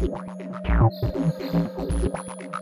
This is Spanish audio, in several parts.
Thank you.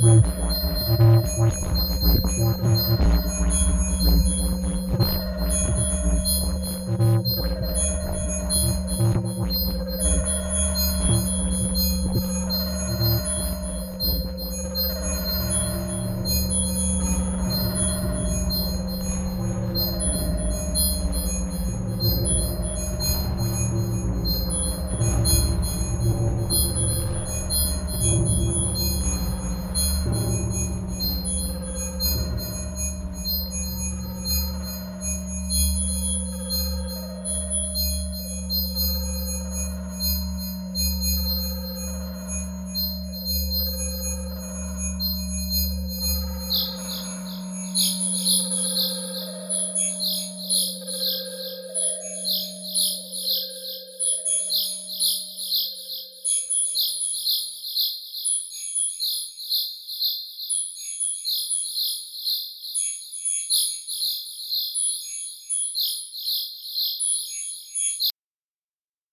Thank